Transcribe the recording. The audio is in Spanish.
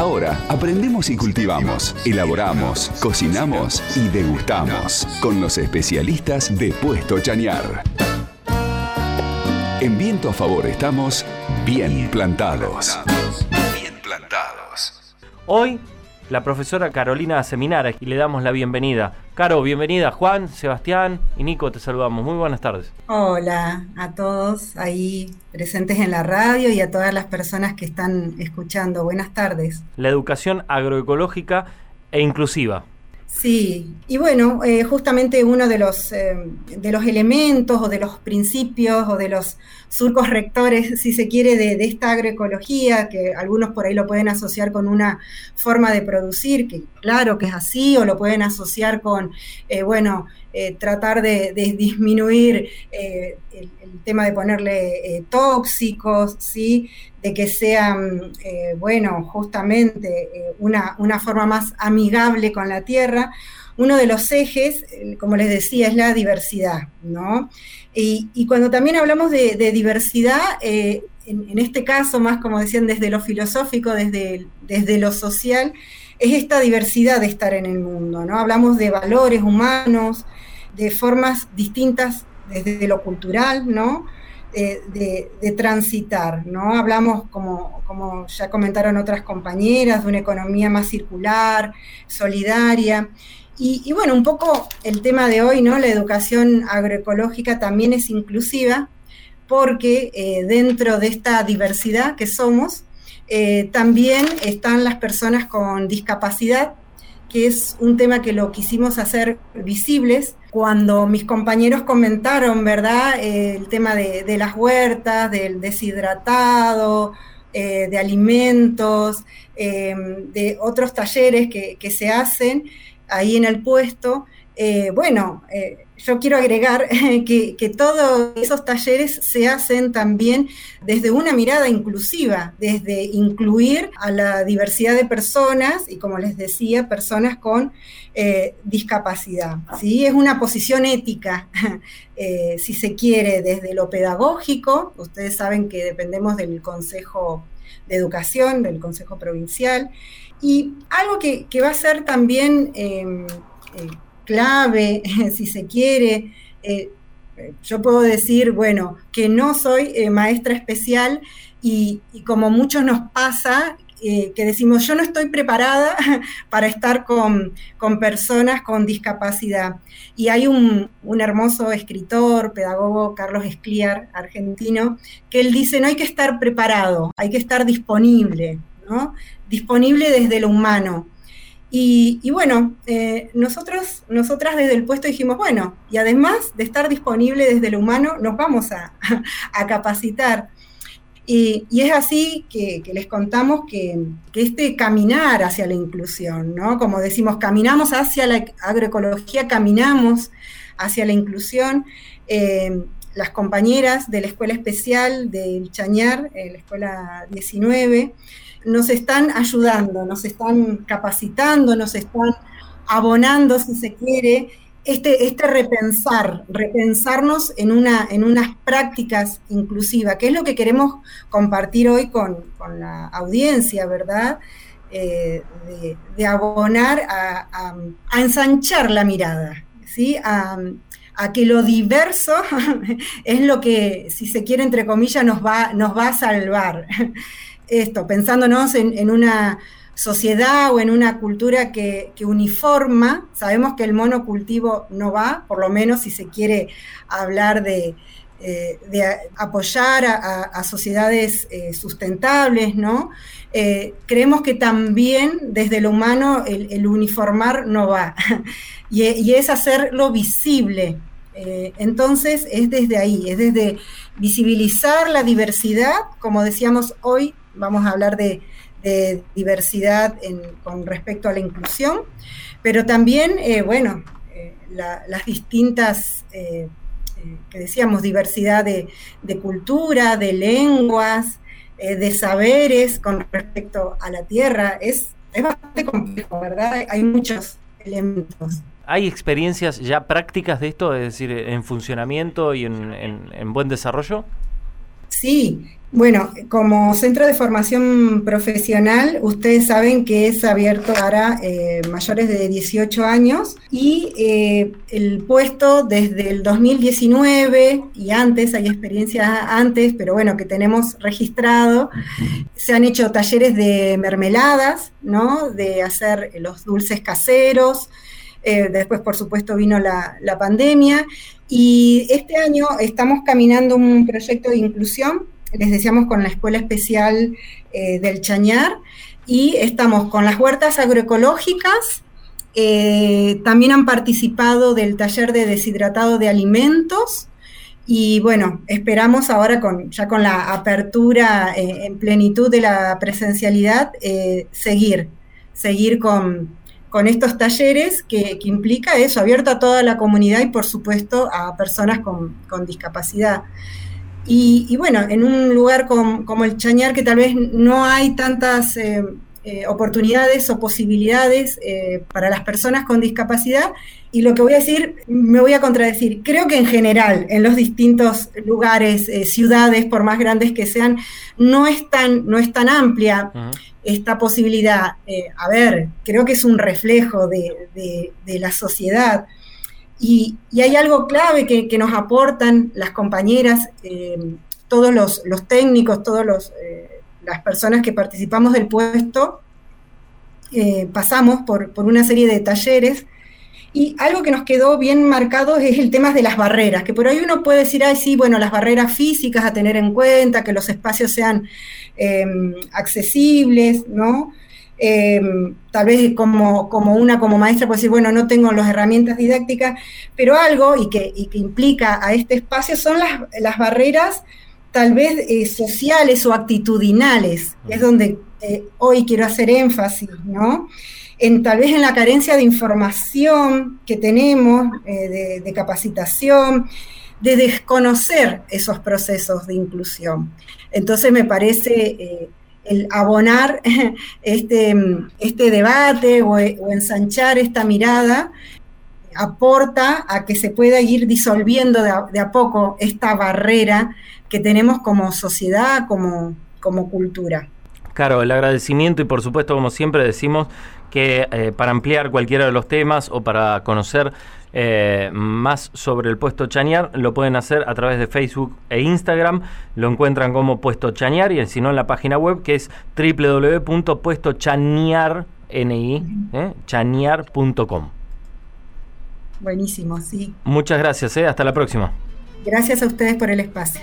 Ahora aprendemos y cultivamos, elaboramos, cocinamos y degustamos con los especialistas de Puesto Chañar. En viento a favor estamos bien plantados. Bien plantados. Hoy la profesora Carolina Seminara y le damos la bienvenida. Caro, bienvenida. Juan, Sebastián y Nico, te saludamos. Muy buenas tardes. Hola a todos ahí presentes en la radio y a todas las personas que están escuchando. Buenas tardes. La educación agroecológica e inclusiva. Sí, y bueno, eh, justamente uno de los, eh, de los elementos o de los principios o de los surcos rectores, si se quiere, de, esta agroecología, que algunos por ahí lo pueden asociar con una forma de producir, que claro que es así, o lo pueden asociar con, eh, bueno, tratar de, disminuir el, tema de ponerle tóxicos, ¿sí? de que sean, eh, bueno, justamente eh, una, una, forma más amigable con la tierra. Uno de los ejes, eh, como les decía, es la diversidad, ¿no? Y, cuando también hablamos de, diversidad, en, en, este caso, más como decían, desde lo filosófico, desde, desde lo social, es esta diversidad de estar en el mundo, ¿no? Hablamos de valores humanos, de formas distintas desde lo cultural, ¿no? de, transitar, ¿no? Hablamos, como, como ya comentaron otras compañeras, de una economía más circular, solidaria. Y, bueno, un poco el tema de hoy, ¿no? La educación agroecológica también es inclusiva porque eh, dentro de esta diversidad que somos, eh, también están las personas con discapacidad, que es un tema que lo quisimos hacer visibles cuando mis compañeros comentaron, ¿verdad?, eh, el tema de, las huertas, del deshidratado, de alimentos, de otros talleres que, se hacen ahí en el puesto. bueno, yo quiero agregar que, todos esos talleres se hacen también desde una mirada inclusiva, desde incluir a la diversidad de personas y, como les decía, personas con eh, discapacidad. ¿sí? Es una posición ética, eh, si se quiere, desde lo pedagógico. Ustedes saben que dependemos del Consejo de Educación, del Consejo Provincial. Y algo que, va a ser también... Em, eh, clave, si se quiere. Eh, yo puedo decir, bueno, que no soy eh, maestra especial y, como muchos nos pasa, eh, que decimos, yo no estoy preparada para estar con, personas con discapacidad. Y hay un, un, hermoso escritor, pedagogo, Carlos Escliar, argentino, que él dice, no hay que estar preparado, hay que estar disponible, ¿no? Disponible desde lo humano. Y, bueno, eh, nosotros, nosotras desde el puesto dijimos, bueno, y además de estar disponible desde lo humano, nos vamos a, capacitar. Y, es así que, les contamos que, este caminar hacia la inclusión, ¿no? Como decimos, caminamos hacia la agroecología, caminamos hacia la inclusión. Eh, las compañeras de la Escuela Especial del Chañar, la Escuela 19, nos están ayudando, nos están capacitando, nos están abonando, si se quiere, este, este repensar, repensarnos en, una, en unas prácticas inclusivas, que es lo que queremos compartir hoy con, la audiencia, ¿verdad? Eh, de, abonar a, ensanchar la mirada, ¿sí? A, a que lo diverso es lo que, si se quiere, entre comillas, nos va, nos va a salvar esto, pensándonos en, una sociedad o en una cultura que, uniforma, sabemos que el monocultivo no va, por lo menos si se quiere hablar de, eh, apoyar a, sociedades eh, sustentables, ¿no? Eh, creemos que también desde lo humano el, uniformar no va, y, y, es hacerlo visible. Entonces es desde ahí, es desde visibilizar la diversidad, como decíamos hoy, vamos a hablar de, diversidad con respecto a la inclusión, pero también, eh, bueno, eh, las distintas, eh, que decíamos, diversidad de, cultura, de lenguas, de saberes con respecto a la tierra, es, bastante complejo, ¿verdad? Hay muchos elementos. ¿Hay experiencias ya prácticas de esto, es decir, en funcionamiento y en buen desarrollo? Sí, Bueno, como centro de formación profesional, ustedes saben que es abierto para eh, mayores de 18 años y eh, el puesto desde el 2019 y antes, hay experiencias antes, pero bueno, que tenemos registrado, se han hecho talleres de mermeladas, ¿no? De hacer los dulces caseros. Eh, después, por supuesto, vino la, la pandemia. Y este año estamos caminando un proyecto de inclusión les decíamos con la Escuela Especial eh, del Chañar, y estamos con las huertas agroecológicas, eh, también han participado del taller de deshidratado de alimentos, y bueno, esperamos ahora con, ya con la apertura en plenitud de la presencialidad, seguir, seguir con, estos talleres que, implica eso, abierto a toda la comunidad y por supuesto a personas con, con discapacidad. Y, bueno, en un lugar como, el Chañar, que tal vez no hay tantas eh, eh, oportunidades o posibilidades eh, para las personas con discapacidad, y lo que voy a decir, me voy a contradecir, creo que en general, en los distintos lugares, ciudades, por más grandes que sean, no es tan, no es tan amplia. esta posibilidad. a ver, creo que es un reflejo de la sociedad. Y, hay algo clave que, nos aportan las compañeras, eh, todos los, técnicos, todas eh, las personas que participamos del puesto, eh, pasamos por, una serie de talleres. Y algo que nos quedó bien marcado es el tema de las barreras, que por ahí uno puede decir, ay, sí, bueno, las barreras físicas a tener en cuenta, que los espacios sean accesibles, ¿no? Eh, tal vez como, como, una como maestra puede decir, bueno, no tengo las herramientas didácticas, pero algo y que, implica a este espacio son las, barreras tal vez eh, sociales o actitudinales, es donde eh, hoy quiero hacer énfasis, ¿no? En, tal vez en la carencia de información que tenemos, de, de capacitación, de desconocer esos procesos de inclusión. Entonces me parece el abonar este, este debate o, ensanchar esta mirada aporta a que se pueda ir disolviendo de a, poco esta barrera que tenemos como sociedad, como, como cultura. Claro, el agradecimiento y por supuesto, como siempre decimos, que eh, para ampliar cualquiera de los temas o para conocer eh, más sobre el puesto Chañar, lo pueden hacer a través de Facebook e Instagram. Lo encuentran como puesto Chañar y si no en la página web que es www.puestochañar.com. ¿eh? Buenísimo, sí. Muchas gracias, hasta la próxima. Gracias a ustedes por el espacio.